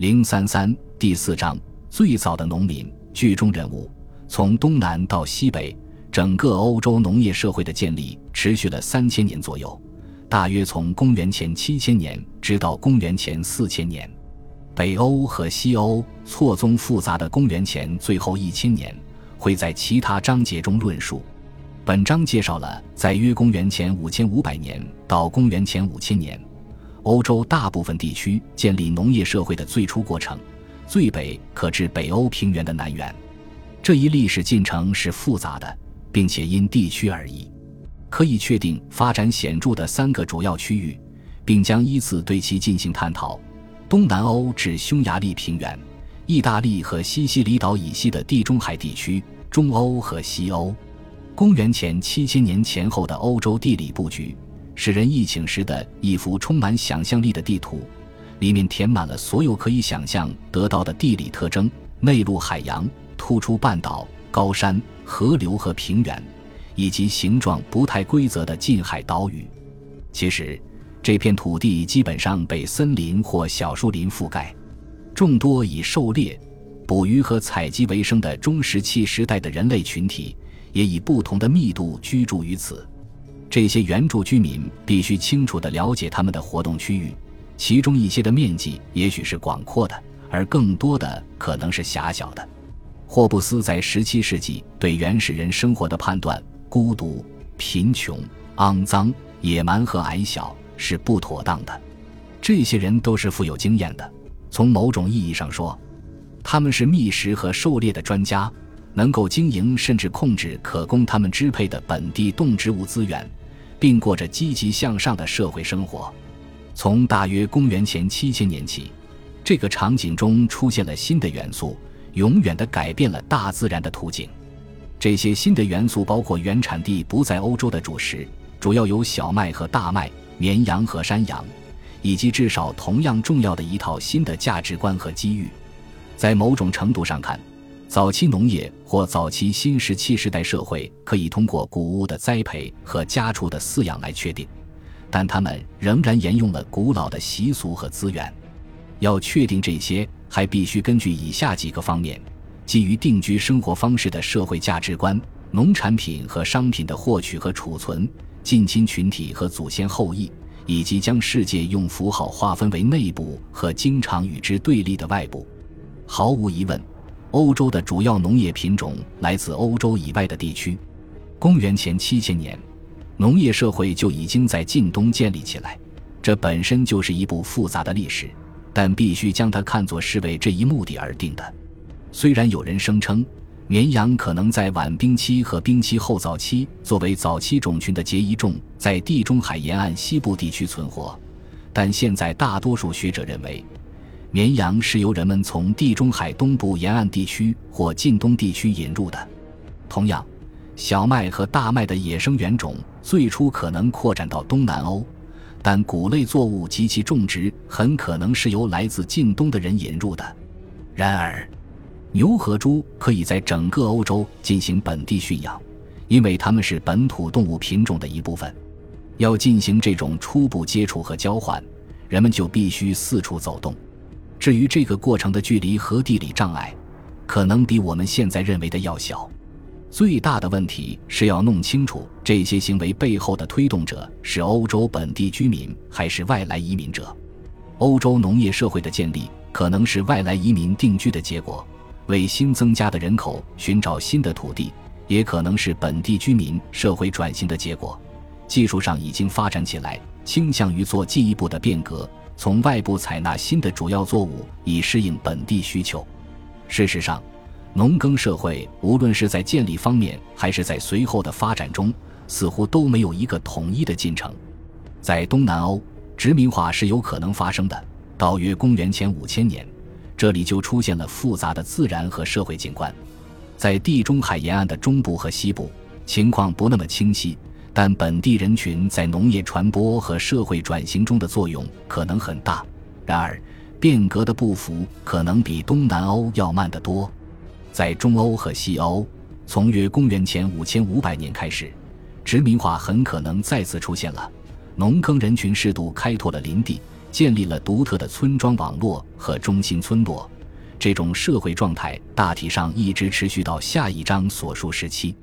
零三三第四章最早的农民剧中人物，从东南到西北，整个欧洲农业社会的建立持续了三千年左右，大约从公元前七千年直到公元前四千年。北欧和西欧错综复杂的公元前最后一千年，会在其他章节中论述。本章介绍了在约公元前五千五百年到公元前五千年。欧洲大部分地区建立农业社会的最初过程，最北可至北欧平原的南缘。这一历史进程是复杂的，并且因地区而异。可以确定发展显著的三个主要区域，并将依次对其进行探讨：东南欧至匈牙利平原、意大利和西西里岛以西的地中海地区、中欧和西欧。公元前七千年前后的欧洲地理布局。使人忆请时的一幅充满想象力的地图，里面填满了所有可以想象得到的地理特征：内陆海洋、突出半岛、高山、河流和平原，以及形状不太规则的近海岛屿。其实，这片土地基本上被森林或小树林覆盖，众多以狩猎、捕鱼和采集为生的中石器时代的人类群体，也以不同的密度居住于此。这些原住居民必须清楚地了解他们的活动区域，其中一些的面积也许是广阔的，而更多的可能是狭小的。霍布斯在17世纪对原始人生活的判断：孤独、贫穷、肮脏、野蛮和矮小是不妥当的。这些人都是富有经验的，从某种意义上说，他们是觅食和狩猎的专家，能够经营甚至控制可供他们支配的本地动植物资源。并过着积极向上的社会生活。从大约公元前七千年起，这个场景中出现了新的元素，永远的改变了大自然的图景。这些新的元素包括原产地不在欧洲的主食，主要有小麦和大麦、绵羊和山羊，以及至少同样重要的一套新的价值观和机遇。在某种程度上看。早期农业或早期新石器时代社会可以通过谷物的栽培和家畜的饲养来确定，但他们仍然沿用了古老的习俗和资源。要确定这些，还必须根据以下几个方面：基于定居生活方式的社会价值观、农产品和商品的获取和储存、近亲群体和祖先后裔，以及将世界用符号划分为内部和经常与之对立的外部。毫无疑问。欧洲的主要农业品种来自欧洲以外的地区。公元前七千年，农业社会就已经在近东建立起来，这本身就是一部复杂的历史，但必须将它看作是为这一目的而定的。虽然有人声称，绵羊可能在晚冰期和冰期后早期作为早期种群的结遗种在地中海沿岸西部地区存活，但现在大多数学者认为。绵羊是由人们从地中海东部沿岸地区或近东地区引入的。同样，小麦和大麦的野生原种最初可能扩展到东南欧，但谷类作物及其种植很可能是由来自近东的人引入的。然而，牛和猪可以在整个欧洲进行本地驯养，因为它们是本土动物品种的一部分。要进行这种初步接触和交换，人们就必须四处走动。至于这个过程的距离和地理障碍，可能比我们现在认为的要小。最大的问题是要弄清楚这些行为背后的推动者是欧洲本地居民还是外来移民者。欧洲农业社会的建立可能是外来移民定居的结果，为新增加的人口寻找新的土地；也可能是本地居民社会转型的结果，技术上已经发展起来，倾向于做进一步的变革。从外部采纳新的主要作物以适应本地需求。事实上，农耕社会无论是在建立方面还是在随后的发展中，似乎都没有一个统一的进程。在东南欧，殖民化是有可能发生的。到约公元前五千年，这里就出现了复杂的自然和社会景观。在地中海沿岸的中部和西部，情况不那么清晰。但本地人群在农业传播和社会转型中的作用可能很大。然而，变革的步幅可能比东南欧要慢得多。在中欧和西欧，从约公元前五千五百年开始，殖民化很可能再次出现了。农耕人群适度开拓了林地，建立了独特的村庄网络和中心村落。这种社会状态大体上一直持续到下一章所述时期。